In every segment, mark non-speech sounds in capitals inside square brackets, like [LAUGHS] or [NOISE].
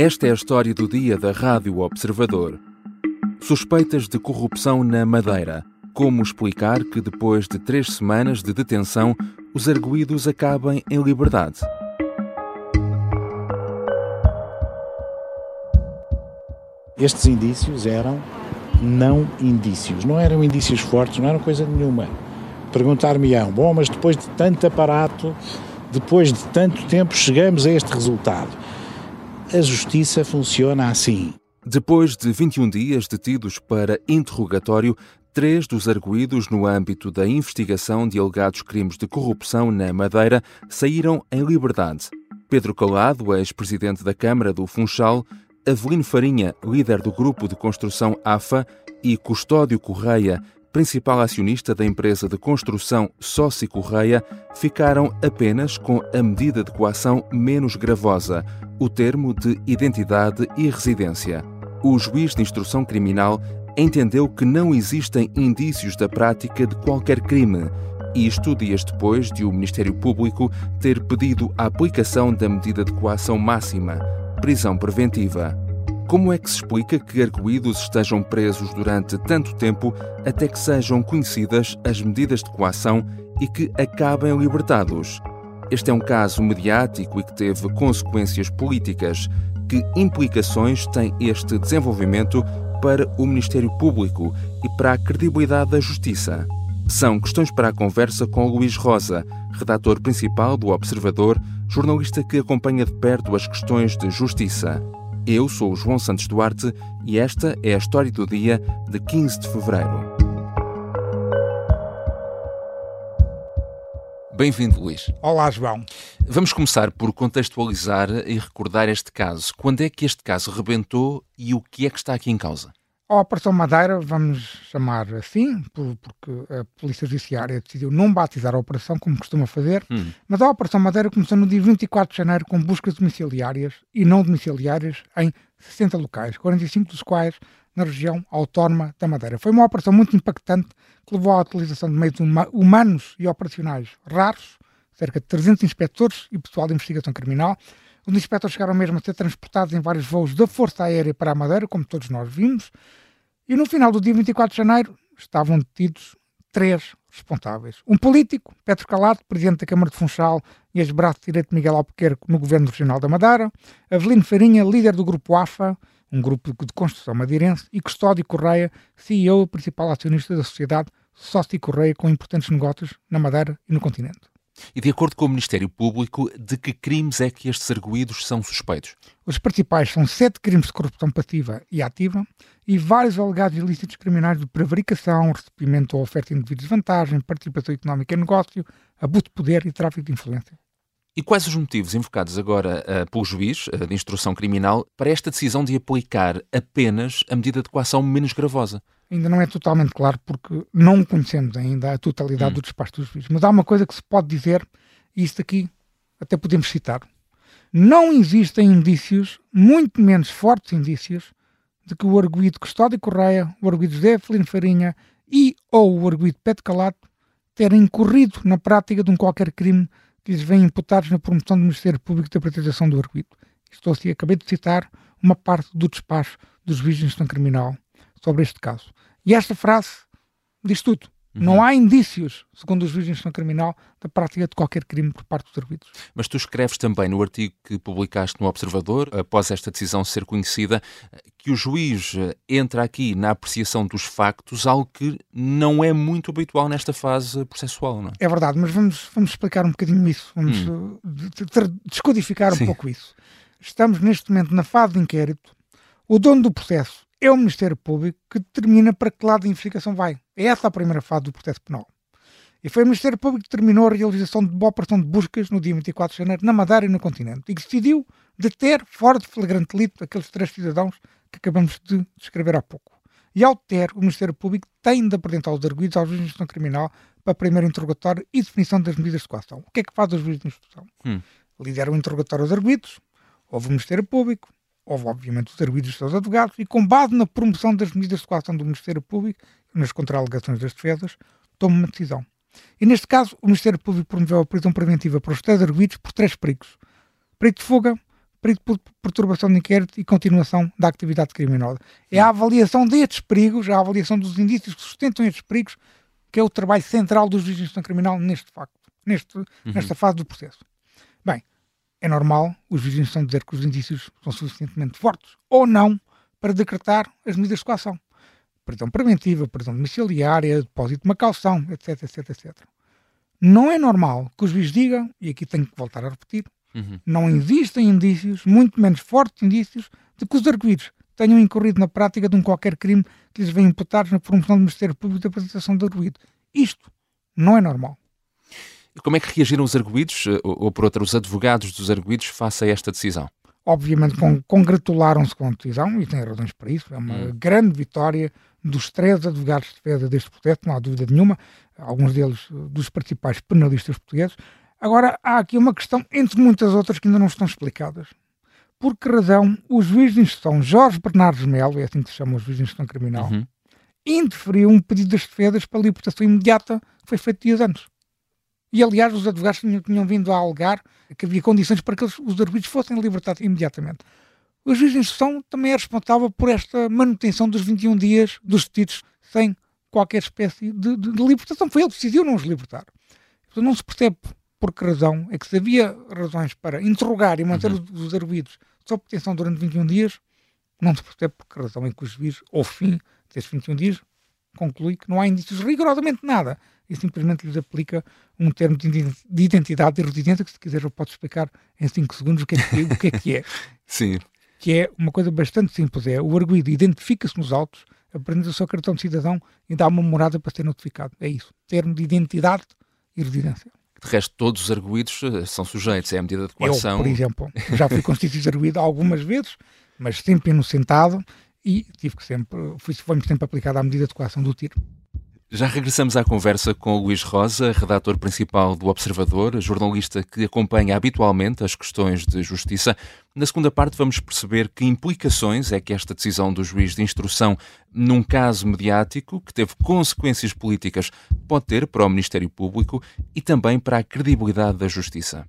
Esta é a história do dia da Rádio Observador. Suspeitas de corrupção na Madeira. Como explicar que depois de três semanas de detenção, os arguídos acabem em liberdade? Estes indícios eram não indícios, não eram indícios fortes, não eram coisa nenhuma. Perguntar-me-ão, bom, mas depois de tanto aparato, depois de tanto tempo, chegamos a este resultado. A justiça funciona assim. Depois de 21 dias detidos para interrogatório, três dos arguídos no âmbito da investigação de alegados crimes de corrupção na Madeira saíram em liberdade. Pedro Calado, ex-presidente da Câmara do Funchal, Avelino Farinha, líder do grupo de construção AFA, e Custódio Correia, principal acionista da empresa de construção Sóci Correia, ficaram apenas com a medida de coação menos gravosa, o termo de identidade e residência. O juiz de instrução criminal entendeu que não existem indícios da prática de qualquer crime. Isto dias depois de o Ministério Público ter pedido a aplicação da medida de coação máxima, prisão preventiva. Como é que se explica que arguídos estejam presos durante tanto tempo até que sejam conhecidas as medidas de coação e que acabem libertados? Este é um caso mediático e que teve consequências políticas. Que implicações tem este desenvolvimento para o Ministério Público e para a credibilidade da Justiça? São questões para a conversa com Luís Rosa, redator principal do Observador, jornalista que acompanha de perto as questões de justiça. Eu sou o João Santos Duarte e esta é a história do dia de 15 de fevereiro. Bem-vindo, Luís. Olá, João. Vamos começar por contextualizar e recordar este caso. Quando é que este caso rebentou e o que é que está aqui em causa? A Operação Madeira, vamos chamar assim, porque a Polícia Judiciária decidiu não batizar a operação, como costuma fazer, hum. mas a Operação Madeira começou no dia 24 de janeiro com buscas domiciliárias e não domiciliárias em 60 locais, 45 dos quais na região autónoma da Madeira. Foi uma operação muito impactante que levou à utilização de meios humanos e operacionais raros, cerca de 300 inspectores e pessoal de investigação criminal, os inspectores chegaram mesmo a ser transportados em vários voos da Força Aérea para a Madeira, como todos nós vimos, e no final do dia 24 de janeiro estavam detidos três responsáveis. Um político, Pedro Calado, presidente da Câmara de Funchal e ex-braço direito Miguel Albuquerque no Governo Regional da Madeira, Avelino Farinha, líder do Grupo AFA, um grupo de construção madeirense, e Custódio Correia, CEO e principal acionista da sociedade Sócio Correia, com importantes negócios na Madeira e no continente. E de acordo com o Ministério Público, de que crimes é que estes arguídos são suspeitos? Os principais são sete crimes de corrupção passiva e ativa e vários alegados ilícitos criminais de prevaricação, recebimento ou oferta indevida de vantagem, participação económica em negócio, abuso de poder e tráfico de influência. E quais os motivos invocados agora uh, pelo juiz uh, de instrução criminal para esta decisão de aplicar apenas a medida de coação menos gravosa? Ainda não é totalmente claro porque não conhecemos ainda a totalidade hum. do despacho dos juízes. Mas há uma coisa que se pode dizer, e isto aqui até podemos citar. Não existem indícios, muito menos fortes indícios, de que o arguído Custódio Correia, o arguído José Felino Farinha e ou o arguído Pedro Calato terem incorrido na prática de um qualquer crime que lhes vem imputados na promoção do Ministério Público da Protetização do arguído. Estou assim, acabei de citar uma parte do despacho dos juízes de instrução criminal sobre este caso. E esta frase diz tudo. Uhum. Não há indícios, segundo os juízes de instrução criminal, da prática de qualquer crime por parte dos arguidos. Mas tu escreves também no artigo que publicaste no Observador, após esta decisão ser conhecida, que o juiz entra aqui na apreciação dos factos, algo que não é muito habitual nesta fase processual, não é? É verdade, mas vamos, vamos explicar um bocadinho isso, vamos hum. Eh, descodificar Sim. um pouco isso. Estamos neste momento na fase de inquérito. O dono do processo é o Ministério Público que determina para que lado a investigação vai. É essa a primeira fase do processo penal. E foi o Ministério Público que determinou a realização de uma operação de buscas no dia 24 de janeiro na Madeira e no continente e que decidiu deter, fora de flagrante delito, aqueles três cidadãos que acabamos de descrever há pouco. E ao ter, o Ministério Público tem de apresentar os arguidos ao juiz de instrução criminal para primeiro interrogatório e definição das medidas de coação. O que é que faz o juiz de instrução? Hum. Lidera o interrogatório aos arguidos, houve o Ministério Público, houve obviamente os arguidos dos seus advogados e com base na promoção das medidas de coação do Ministério Público nas contra-alegações das defesas, toma uma decisão. E neste caso, o Ministério Público promoveu a prisão preventiva para os três arguidos por três perigos. Perigo de fuga, perito por perturbação de inquérito e continuação da atividade criminosa. É a avaliação destes perigos, a avaliação dos indícios que sustentam estes perigos, que é o trabalho central dos juízes de instrução criminal neste facto, neste, uhum. nesta fase do processo. Bem, é normal os juízes de instrução dizer que os indícios são suficientemente fortes ou não para decretar as medidas de coação. Prisão preventiva, prisão domiciliária, depósito de uma calção, etc, etc, etc. Não é normal que os juízes digam, e aqui tenho que voltar a repetir, uhum. não existem indícios, muito menos fortes indícios, de que os arguídos tenham incorrido na prática de um qualquer crime que lhes venha imputados na promoção do Ministério Público da apresentação de arguído. Isto não é normal. Como é que reagiram os arguídos, eh, ou, ou por outra, os advogados dos arguídos, face a esta decisão? Obviamente congratularam-se com a decisão e têm razões para isso. É uma hum. grande vitória dos três advogados de defesa deste processo, não há dúvida nenhuma, alguns deles eh, dos principais penalistas portugueses. Agora, há aqui uma questão, entre muitas outras, que ainda não estão explicadas. Por que razão o juiz de instrução Jorge Bernardes Melo, é assim que se chama o juiz de instrução criminal, uhum. interferiu um pedido das defesas para a libertação imediata que foi feito dias antes. E, aliás, os advogados tinham, tinham vindo a alegar que havia condições para que os, os arbitros fossem libertados imediatamente. O juiz de instrução também é responsável por esta manutenção dos 21 dias dos detidos sem qualquer espécie de, de, de libertação. Foi ele que decidiu não os libertar. Então não se percebe por que razão é que se havia razões para interrogar e manter uhum. os, os arguidos sob detenção durante 21 dias, não se percebe por que razão é que o juiz, ao fim desses 21 dias, conclui que não há indícios rigorosamente nada e simplesmente lhes aplica um termo de identidade e residência que, se quiser, eu posso explicar em 5 segundos o que é que, o que, é, que é. [LAUGHS] Sim. Que é uma coisa bastante simples: é o arguído identifica-se nos autos, apresenta o seu cartão de cidadão e dá uma morada para ser notificado. É isso. Termo de identidade e residência. De resto, todos os arguídos eh, são sujeitos, é a medida de coação. Eu, por exemplo, já fui constituído arguído algumas vezes, mas sempre inocentado e tive que sempre, fui, foi sempre aplicada a medida de coação do tiro. Já regressamos à conversa com o Luís Rosa, redator principal do Observador, jornalista que acompanha habitualmente as questões de justiça. Na segunda parte, vamos perceber que implicações é que esta decisão do juiz de instrução, num caso mediático que teve consequências políticas, pode ter para o Ministério Público e também para a credibilidade da justiça.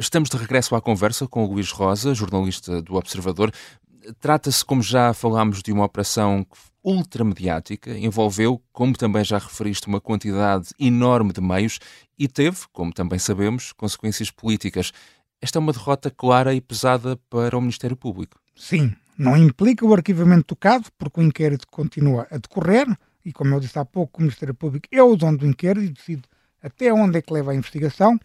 Estamos de regresso à conversa com o Luís Rosa, jornalista do Observador. Trata-se, como já falámos, de uma operação ultramediática, envolveu, como também já referiste, uma quantidade enorme de meios e teve, como também sabemos, consequências políticas. Esta é uma derrota clara e pesada para o Ministério Público. Sim, não implica o arquivamento do caso, porque o inquérito continua a decorrer e, como eu disse há pouco, o Ministério Público é o dono do inquérito e decide até onde é que leva a investigação.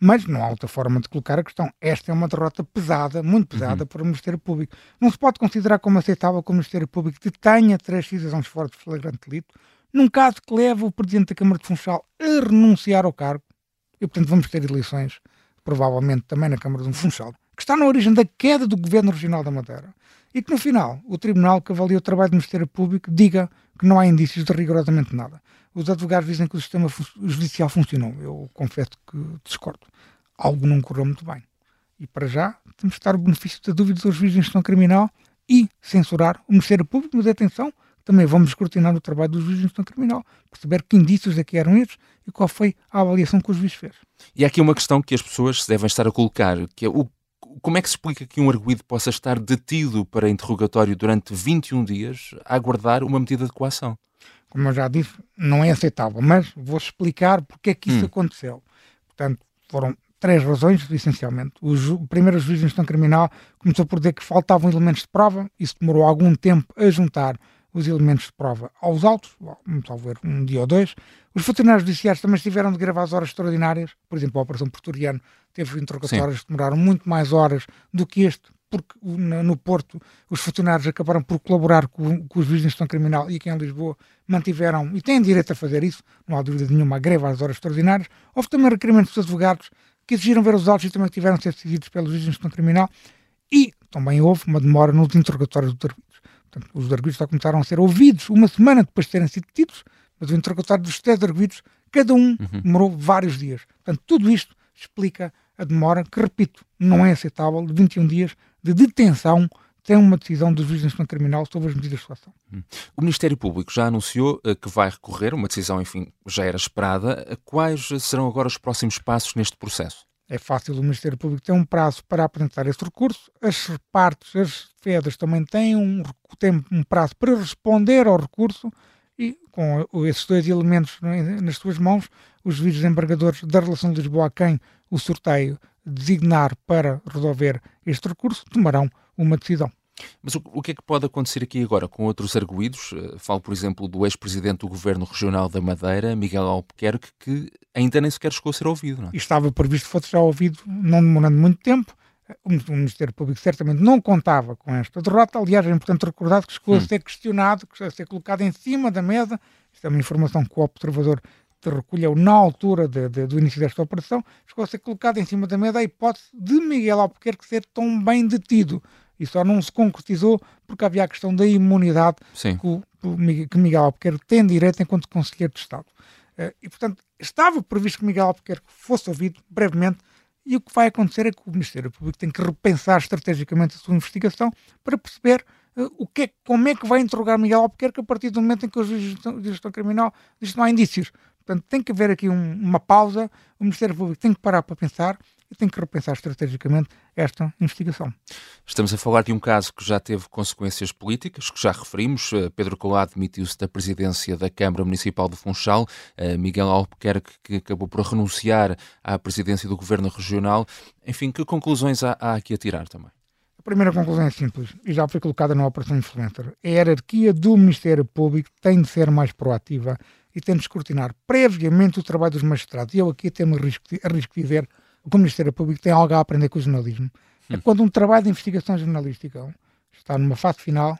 Mas não há outra forma de colocar a questão. Esta é uma derrota pesada, muito pesada, uhum. para o Ministério Público. Não se pode considerar como aceitável que o Ministério Público detenha três cidadãos fora de flagrante delito, num caso que leva o Presidente da Câmara de Funchal a renunciar ao cargo, e portanto vamos ter eleições, provavelmente também na Câmara de Funchal, que está na origem da queda do Governo Regional da Madeira. E que no final, o Tribunal que avalia o trabalho do Ministério Público diga que não há indícios de rigorosamente nada. Os advogados dizem que o sistema judicial funcionou. Eu confesso que discordo. Algo não correu muito bem. E para já temos de dar o benefício da dúvida aos juízes de instrução criminal e censurar o Ministério Público, mas atenção, também vamos escrutinar o trabalho dos juízes de instrução criminal, perceber que indícios é que eram esses e qual foi a avaliação que o juiz fez. E há aqui uma questão que as pessoas devem estar a colocar, que é o, como é que se explica que um arguído possa estar detido para interrogatório durante 21 dias a aguardar uma medida de coação? como eu já disse, não é aceitável, mas vou explicar porque é que isso hum. aconteceu. Portanto, foram três razões, essencialmente. O, ju o primeiro juiz de instrução criminal começou por dizer que faltavam elementos de prova, isso demorou algum tempo a juntar os elementos de prova aos autos, talvez um dia ou dois. Os funcionários judiciais também tiveram de gravar as horas extraordinárias, por exemplo, a Operação Porturiano teve interrogatórios que demoraram muito mais horas do que este, porque no Porto os funcionários acabaram por colaborar com, com os juízes de instrução criminal e aqui em Lisboa mantiveram, e têm direito a fazer isso, não há dúvida nenhuma, a greve às horas extraordinárias. Houve também requerimentos dos advogados que exigiram ver os autos e também tiveram de ser decididos pelos juízes de instrução criminal e também houve uma demora nos interrogatórios dos arguidos. Portanto, os arguidos só começaram a ser ouvidos uma semana depois de terem sido detidos, mas o interrogatório dos três arguidos, cada um uhum. demorou vários dias. Portanto, tudo isto explica a demora, que, repito, não é aceitável, de 21 dias de detenção tem uma decisão do juiz de instrução criminal sobre as medidas de coação. Hum. O Ministério Público já anunciou uh, que vai recorrer, uma decisão, enfim, já era esperada. Quais serão agora os próximos passos neste processo? É fácil, o Ministério Público tem um prazo para apresentar esse recurso, as partes, as FEDAs também têm um, têm um prazo para responder ao recurso e com esses dois elementos nas suas mãos, os juízes embargadores da relação de Lisboa a quem o sorteio designar para resolver este recurso tomarão uma decisão. Mas o, o, que é que pode acontecer aqui agora com outros arguídos? Eh, falo, por exemplo, do ex-presidente do Governo Regional da Madeira, Miguel Albuquerque, que ainda nem sequer chegou a ser ouvido. Não é? Estava previsto que fosse já ouvido, não demorando muito tempo. O Ministério Público certamente não contava com esta derrota. Aliás, é importante recordar que chegou hum. a ser questionado, que a ser colocado em cima da mesa. Isto é uma informação que o observador recolheu na altura de, de, do início desta operação. Chegou a ser colocado em cima da mesa a hipótese de Miguel Albuquerque ser tão bem detido. E só não se concretizou porque havia a questão da imunidade que, Miguel Albuquerque tem direito enquanto Conselheiro de Estado. Eh, e, portanto, estava previsto que Miguel Albuquerque fosse ouvido brevemente e o que vai acontecer é que o Ministério Público tem que repensar estrategicamente a sua investigação para perceber uh, o que é, como é que vai interrogar Miguel Albuquerque a partir do momento em que o juiz de gestão criminal diz que não há indícios. Portanto, tem que haver aqui um, uma pausa, o Ministério Público tem que parar para pensar tem que repensar estrategicamente esta investigação. Estamos a falar de um caso que já teve consequências políticas, que já referimos. Eh, Pedro Colado demitiu-se da presidência da Câmara Municipal de Funchal. Eh, Miguel Albuquerque, que acabou por renunciar à presidência do Governo Regional. Enfim, que conclusões há, há aqui a tirar também? A primeira conclusão é simples e já foi colocada na Operação Influencer. A hierarquia do Ministério Público tem de ser mais proativa e tem de escrutinar previamente o trabalho dos magistrados. E eu aqui até me arrisco, arrisco dizer o Ministério Público tem algo a aprender com o jornalismo. É hum. quando um trabalho de investigação jornalística está numa fase final,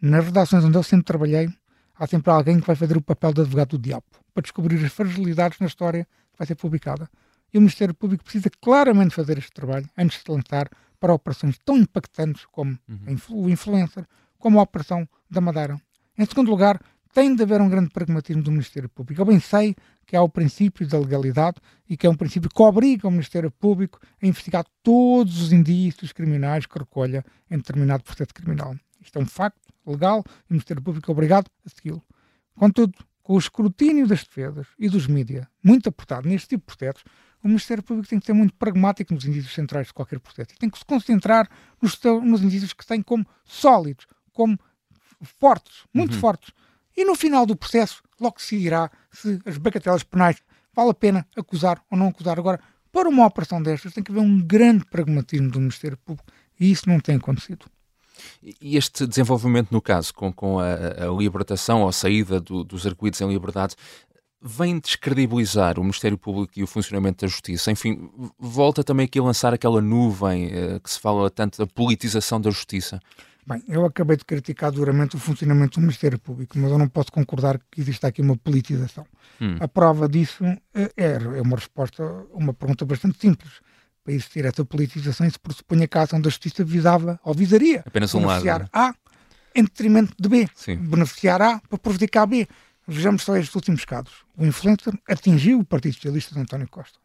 nas redações onde eu sempre trabalhei, há sempre alguém que vai fazer o papel de advogado do diabo para descobrir as fragilidades na história que vai ser publicada. E o Ministério Público precisa claramente fazer este trabalho antes de se lançar para operações tão impactantes como uhum. o influencer, como a operação da Madeira. Em segundo lugar, tem de haver um grande pragmatismo do Ministério Público. Eu bem sei que há o princípio da legalidade e que é um princípio que obriga o Ministério Público a investigar todos os indícios criminais que recolha em determinado processo criminal. Isto é um facto legal e o Ministério Público é obrigado a segui-lo. Contudo, com o escrutínio das defesas e dos mídias muito apertado neste tipo de processos, o Ministério Público tem que ser muito pragmático nos indícios centrais de qualquer processo e tem que se concentrar nos, nos indícios que têm como sólidos, como fortes, muito uhum. fortes, e no final do processo, logo se dirá se as bagatelas penais vale a pena acusar ou não acusar. Agora, para uma operação destas, tem que haver um grande pragmatismo do Ministério Público e isso não tem acontecido. E este desenvolvimento no caso, com, com a, a libertação ou a saída do, dos arguídos em liberdade, vem descredibilizar o Ministério Público e o funcionamento da Justiça. Enfim, volta também aqui a lançar aquela nuvem eh, que se fala tanto da politização da Justiça. Bem, eu acabei de criticar duramente o funcionamento do Ministério Público, mas eu não posso concordar que exista aqui uma politização. Hum. A prova disso é, é uma resposta uma pergunta bastante simples. Para existir essa politização, isso pressupõe que a ação da Justiça visava ou visaria Apenas um beneficiar lado, A em detrimento de B. Sim. Beneficiar A para prejudicar B. Vejamos só estes últimos casos. O influencer atingiu o Partido Socialista de António Costa.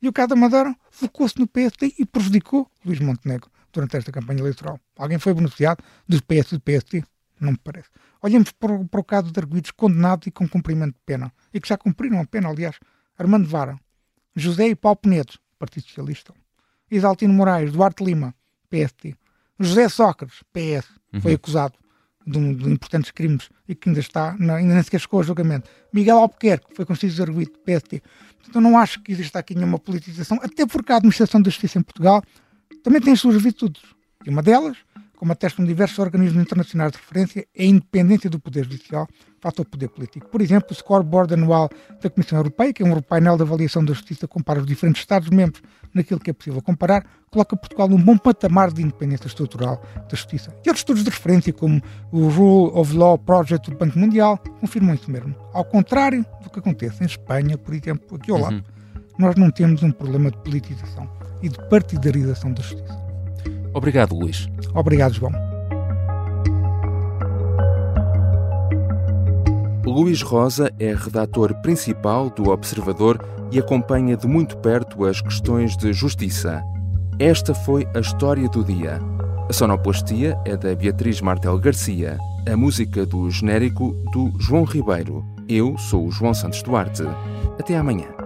E o caso da Madeira focou-se no PSD e prejudicou Luís Montenegro durante esta campanha eleitoral. Alguém foi beneficiado do PS e do PST? Não me parece. Olhemos para, para o caso de arguidos condenados e com cumprimento de pena, e que já cumpriram a pena, aliás. Armando Vara, José e Paulo Penedo, Partido Socialista. Isaltino Moraes, Duarte Lima, PST. José Sócrates, PS, foi uhum. acusado de, de, importantes crimes e que ainda está, ainda nem sequer chegou a julgamento. Miguel Albuquerque foi constituído arguido PST. Portanto, eu não acho que exista aqui nenhuma politização, até porque a administração da justiça em Portugal também tem as suas virtudes. E uma delas como atestam diversos organismos internacionais de referência, é a independência do Poder Judicial face ao poder político. Por exemplo, o scoreboard anual da Comissão Europeia, que é um painel de avaliação da justiça que compara os diferentes Estados-membros naquilo que é possível comparar, coloca Portugal num bom patamar de independência estrutural da justiça. E outros estudos de referência, como o Rule of Law Project do Banco Mundial, confirmam isso mesmo. Ao contrário do que acontece em Espanha, por exemplo, aqui ao lado, uhum. nós não temos um problema de politização e de partidarização da justiça. Obrigado, Luís. Obrigado, João. Luís Rosa é redator principal do Observador e acompanha de muito perto as questões de justiça. Esta foi a história do dia. A sonoplastia é da Beatriz Martel Garcia, a música do genérico do João Ribeiro. Eu sou o João Santos Duarte. Até amanhã.